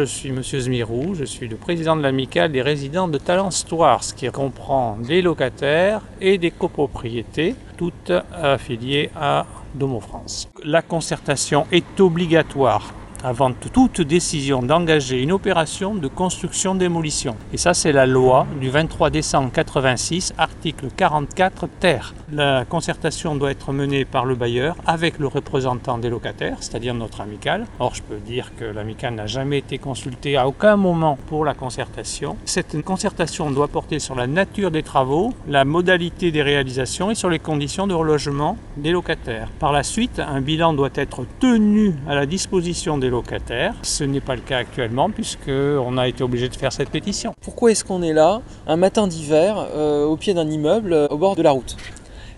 Je suis M. Zmirou, je suis le président de l'amicale des résidents de Talence-Tours, qui comprend des locataires et des copropriétés, toutes affiliées à Domo France. La concertation est obligatoire avant toute décision d'engager une opération de construction-démolition. Et ça, c'est la loi du 23 décembre 86, article 44 terre. La concertation doit être menée par le bailleur avec le représentant des locataires, c'est-à-dire notre amicale. Or, je peux dire que l'amicale n'a jamais été consultée à aucun moment pour la concertation. Cette concertation doit porter sur la nature des travaux, la modalité des réalisations et sur les conditions de relogement des locataires. Par la suite, un bilan doit être tenu à la disposition des locataires. Ce n'est pas le cas actuellement puisqu'on a été obligé de faire cette pétition. Pourquoi est-ce qu'on est là un matin d'hiver euh, au pied d'un immeuble euh, au bord de la route?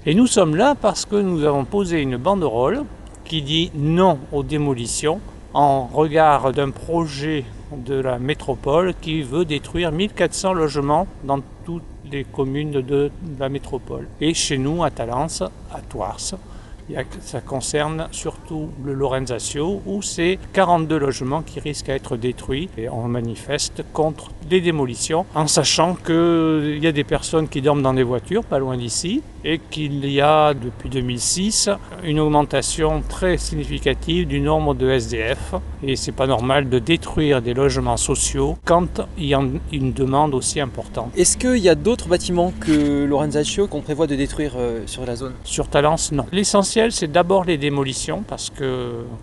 Et nous sommes là parce que nous avons posé une banderole qui dit non aux démolitions en regard d'un projet de la métropole qui veut détruire 1400 logements dans toutes les communes de la métropole. Et chez nous, à Talence, à Tours, ça concerne surtout le Lorenzatio où c'est 42 logements qui risquent d'être détruits et on manifeste contre des démolitions en sachant qu'il y a des personnes qui dorment dans des voitures pas loin d'ici et qu'il y a depuis 2006 une augmentation très significative du nombre de SDF et c'est pas normal de détruire des logements sociaux quand il y a une demande aussi importante. Est-ce qu'il y a d'autres bâtiments que Lorenzatio qu'on prévoit de détruire euh, sur la zone? Sur Talence, non. L'essentiel c'est d'abord les démolitions parce qu'il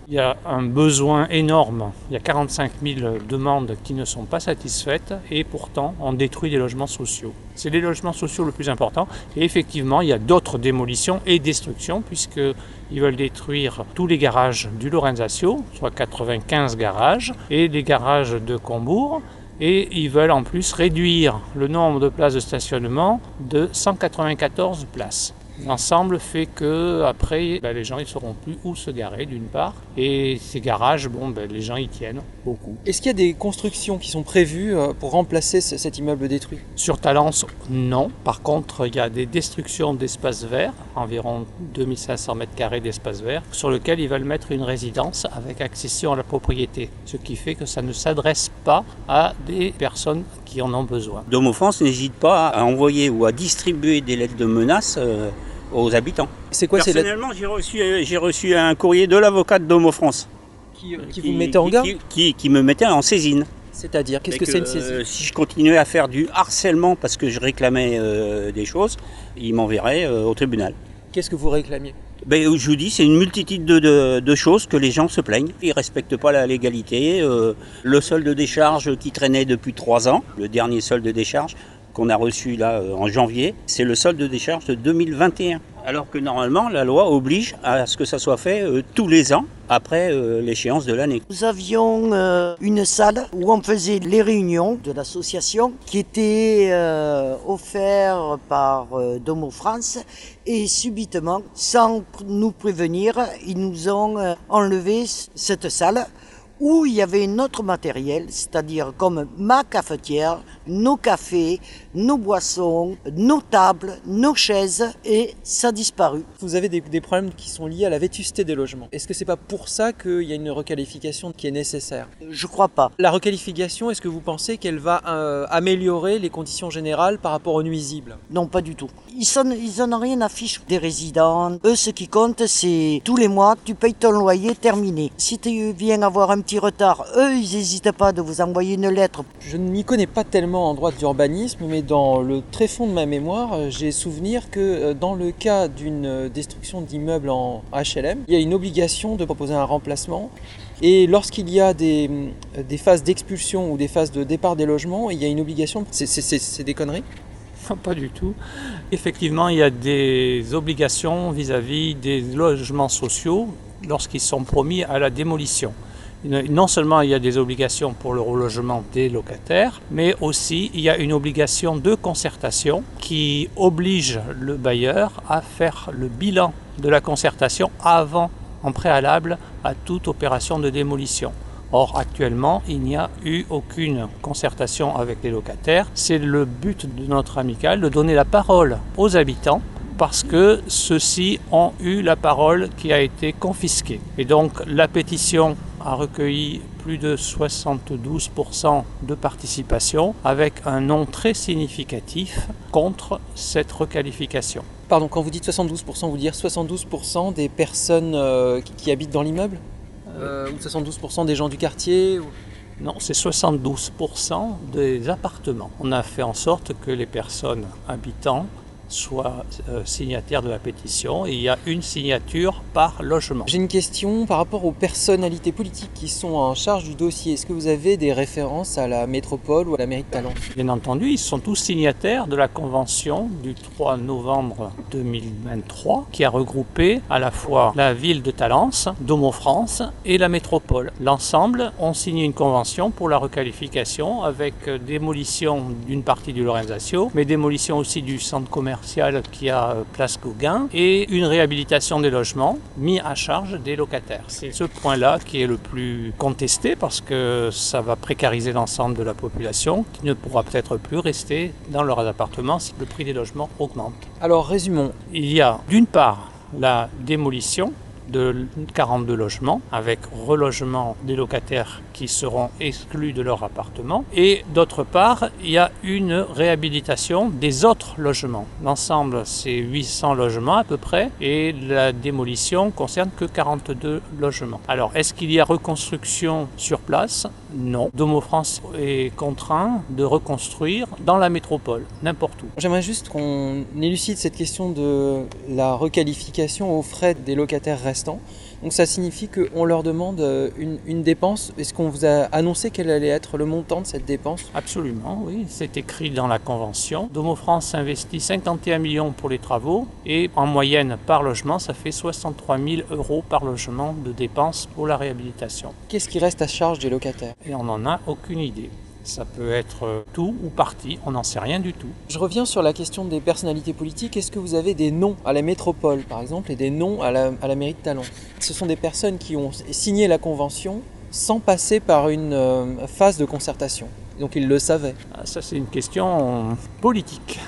y a un besoin énorme. Il y a 45 000 demandes qui ne sont pas satisfaites et pourtant on détruit des logements sociaux. C'est les logements sociaux le plus important et effectivement il y a d'autres démolitions et destructions puisqu'ils veulent détruire tous les garages du Lorenzatio, soit 95 garages, et les garages de Combourg. Et ils veulent en plus réduire le nombre de places de stationnement de 194 places. L'ensemble fait que après, ben, les gens ne sauront plus où se garer d'une part, et ces garages, bon, ben, les gens y tiennent beaucoup. Est-ce qu'il y a des constructions qui sont prévues euh, pour remplacer cet immeuble détruit? Sur Talence, non. Par contre, il y a des destructions d'espaces verts, environ 2500 mètres carrés d'espaces verts, sur lesquels ils veulent mettre une résidence avec accession à la propriété, ce qui fait que ça ne s'adresse pas à des personnes qui en ont besoin. Domo France n'hésite pas à envoyer ou à distribuer des lettres de menaces. Euh, aux habitants. C'est quoi Personnellement, j'ai reçu, j'ai reçu un courrier de l'avocat de Domo France. Qui, vous mettait en garde qui, qui, me mettait en saisine. C'est-à-dire, qu'est-ce que, c'est une saisine euh, Si je continuais à faire du harcèlement parce que je réclamais euh, des choses, il m'enverrait euh, au tribunal. Qu'est-ce que vous réclamiez? Ben, Je vous dis, c'est une multitude de, de, choses que les gens se plaignent. Ils ne respectent pas la légalité. le solde de décharge qui traînait depuis trois ans, le dernier solde de décharge, a reçu là euh, en janvier, c'est le solde de décharge de 2021. Alors que normalement, la loi oblige à ce que ça soit fait euh, tous les ans après euh, l'échéance de l'année. Nous avions une salle où on faisait les réunions de l'association qui était offerte par Domo France et subitement, sans nous prévenir, ils nous ont enlevé cette salle où il y avait notre matériel, c'est-à-dire comme ma cafetière, nos cafés, nos boissons, nos tables, nos chaises, et ça a disparu. Vous avez des, problèmes qui sont liés à la vétusté des logements. Est-ce que c'est pas pour ça qu'il y a une requalification qui est nécessaire? Je crois pas. La requalification, est-ce que vous pensez qu'elle va euh, améliorer les conditions générales par rapport aux nuisibles? Non, pas du tout. Ils n'en ils ont rien à fiche des résidents. Eux, ce qui compte, c'est tous les mois, tu payes ton loyer terminé. Si tu viens avoir un petit retard, eux, ils n'hésitent pas de vous envoyer une lettre. Je ne m'y connais pas tellement en droit d'urbanisme, mais dans le très fond de ma mémoire, euh, j'ai souvenir que euh, dans le cas d'une euh, destruction d'immeubles en HLM, il y a une obligation de proposer un remplacement. Et lorsqu'il y a des, phases d'expulsion ou des phases de départ des logements, il y a une obligation. C'est des conneries? Pas du tout. Effectivement, il y a des obligations vis-à-vis des logements sociaux lorsqu'ils sont promis à la démolition. Non seulement il y a des obligations pour le relogement des locataires, mais aussi il y a une obligation de concertation qui oblige le bailleur à faire le bilan de la concertation avant, en préalable, à toute opération de démolition. Or, actuellement, il n'y a eu aucune concertation avec les locataires. C'est le but de notre amicale de donner la parole aux habitants parce que ceux-ci ont eu la parole qui a été confisquée. Et donc la pétition a recueilli plus de 72% de participation avec un nom très significatif contre cette requalification. Pardon, quand vous dites 72%, vous dire 72% des personnes euh, qui, qui habitent dans l'immeuble? Euh, Ou 72% des gens du quartier ou- Non, c'est 72% des appartements. On a fait en sorte que les personnes habitant soient euh, signataires de la pétition et il y a une signature par logement. J'ai une question par rapport aux personnalités politiques qui sont en charge du dossier. Est-ce que vous avez des références à la métropole ou à la mairie de Talence Bien entendu, ils sont tous signataires de la convention du 3 novembre 2023 qui a regroupé à la fois la ville de Talence, Domo France et la métropole. L'ensemble ont signé une convention pour la requalification avec euh, démolition d'une partie du Lorenzaccio, mais démolition aussi du centre commercial qui a euh, Place Gauguin et une réhabilitation des logements mis à charge des locataires. C'est ce point-là qui est le plus contesté parce que ça va précariser l'ensemble de la population qui ne pourra peut-être plus rester dans leurs appartements si le prix des logements augmente. Alors résumons. Il y a d'une part la démolition de 42 logements avec relogement des locataires qui seront exclus de leur appartement et d'autre part il y a une réhabilitation des autres logements. L'ensemble c'est 800 logements à peu près et la démolition concerne que 42 logements. Alors est-ce qu'il y a reconstruction sur place? Non. Domo France est contraint de reconstruire dans la métropole, n'importe où. J'aimerais juste qu'on élucide cette question de la requalification aux frais des locataires restants. Donc ça signifie qu'on leur demande euh, une, une dépense. Est-ce qu'on vous a annoncé quel allait être le montant de cette dépense? Absolument, oui, c'est écrit dans la convention. Domo France investit 51 millions pour les travaux et en moyenne par logement, ça fait 63 000 euros par logement de dépenses pour la réhabilitation. Qu'est-ce qui reste à charge des locataires? Et on n'en a aucune idée. Ça peut être euh, tout ou partie, on n'en sait rien du tout. Je reviens sur la question des personnalités politiques. Est-ce que vous avez des noms à la métropole, par exemple, et des noms à la, à la mairie de Talon? Ce sont des personnes qui ont signé la convention sans passer par une euh, phase de concertation. Donc ils le savaient. Ah, Ça, c'est une question politique.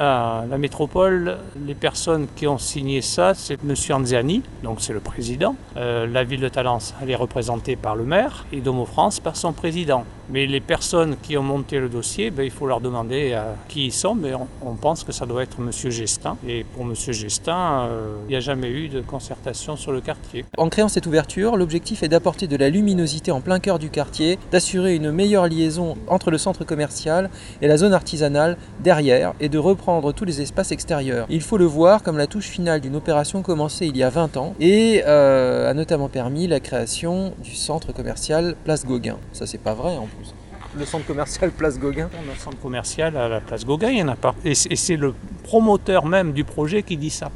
La métropole, les personnes qui ont signé ça, c'est M. Anziani, donc c'est le président. Euh, la ville de Talence, elle est représentée par le maire et Domo France par son président. Mais les personnes qui ont monté le dossier, ben, il faut leur demander euh, qui ils sont, mais on, on pense que ça doit être M. Gestin. Et pour M. Gestin, euh, il n'y a jamais eu de concertation sur le quartier. En créant cette ouverture, l'objectif est d'apporter de la luminosité en plein cœur du quartier, d'assurer une meilleure liaison entre le centre commercial et la zone artisanale derrière et de reprendre tous les espaces extérieurs. Il faut le voir comme la touche finale d'une opération commencée il y a 20 ans et euh, a notamment permis la création du centre commercial Place Gauguin. Ça c'est pas vrai en plus. Le centre commercial Place Gauguin On a un centre commercial à la place Gauguin, il n'y en a pas. Et c'est et c'est le promoteur même du projet qui dit ça,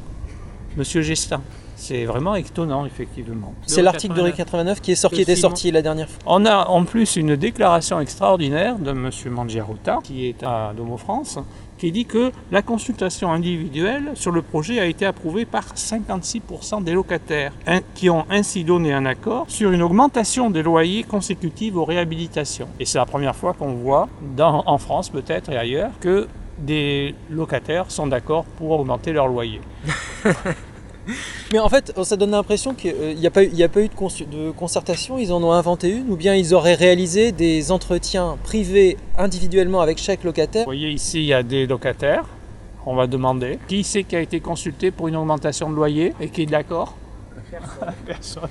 Monsieur Gestin. C'est vraiment étonnant, effectivement. C'est l'article de Rue 89 qui, est sorti, qui était sorti la dernière fois. On a en plus une déclaration extraordinaire de M. Mangiaruta, qui est à Domo France, qui dit que la consultation individuelle sur le projet a été approuvée par 56% des locataires, hein, qui ont ainsi donné un accord sur une augmentation des loyers consécutive aux réhabilitations. Et c'est la première fois qu'on voit, dans- en France peut-être et ailleurs, que des locataires sont d'accord pour augmenter leur loyer. Mais en fait, ça donne l'impression qu'il n'y a, pas eu- il y a pas eu de, concertation, ils en ont inventé une, ou bien ils auraient réalisé des entretiens privés individuellement avec chaque locataire. Vous voyez ici, il y a des locataires. On va demander qui c'est qui a été consulté pour une augmentation de loyer et qui est d'accord Personne.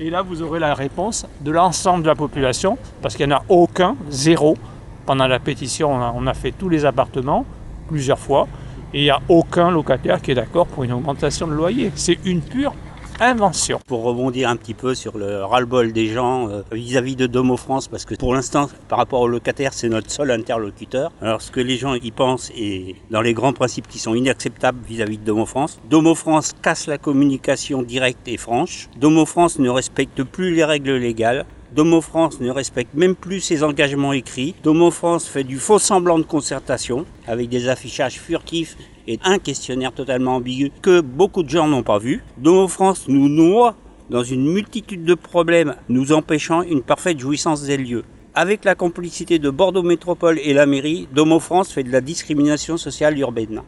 Et là, vous aurez la réponse de l'ensemble de la population, parce qu'il n'y en a aucun, zéro. Pendant la pétition, on a, on a fait tous les appartements plusieurs fois, et il n'y a aucun locataire qui est d'accord pour une augmentation de loyer. C'est une pure invention. Pour rebondir un petit peu sur le ras-le-bol des gens euh, vis-à-vis de Domo France, parce que pour l'instant, par rapport aux locataires, c'est notre seul interlocuteur. Alors ce que les gens y pensent est dans les grands principes qui sont inacceptables vis-à-vis de Domo France. Domo France casse la communication directe et franche. Domo France ne respecte plus les règles légales. Domo France ne respecte même plus ses engagements écrits. Domo France fait du faux semblant de concertation avec des affichages furtifs et un questionnaire totalement ambigu que beaucoup de gens n'ont pas vu. Domo France nous noie dans une multitude de problèmes nous empêchant une parfaite jouissance des lieux. Avec la complicité de Bordeaux Métropole et la mairie, Domo France fait de la discrimination sociale urbaine.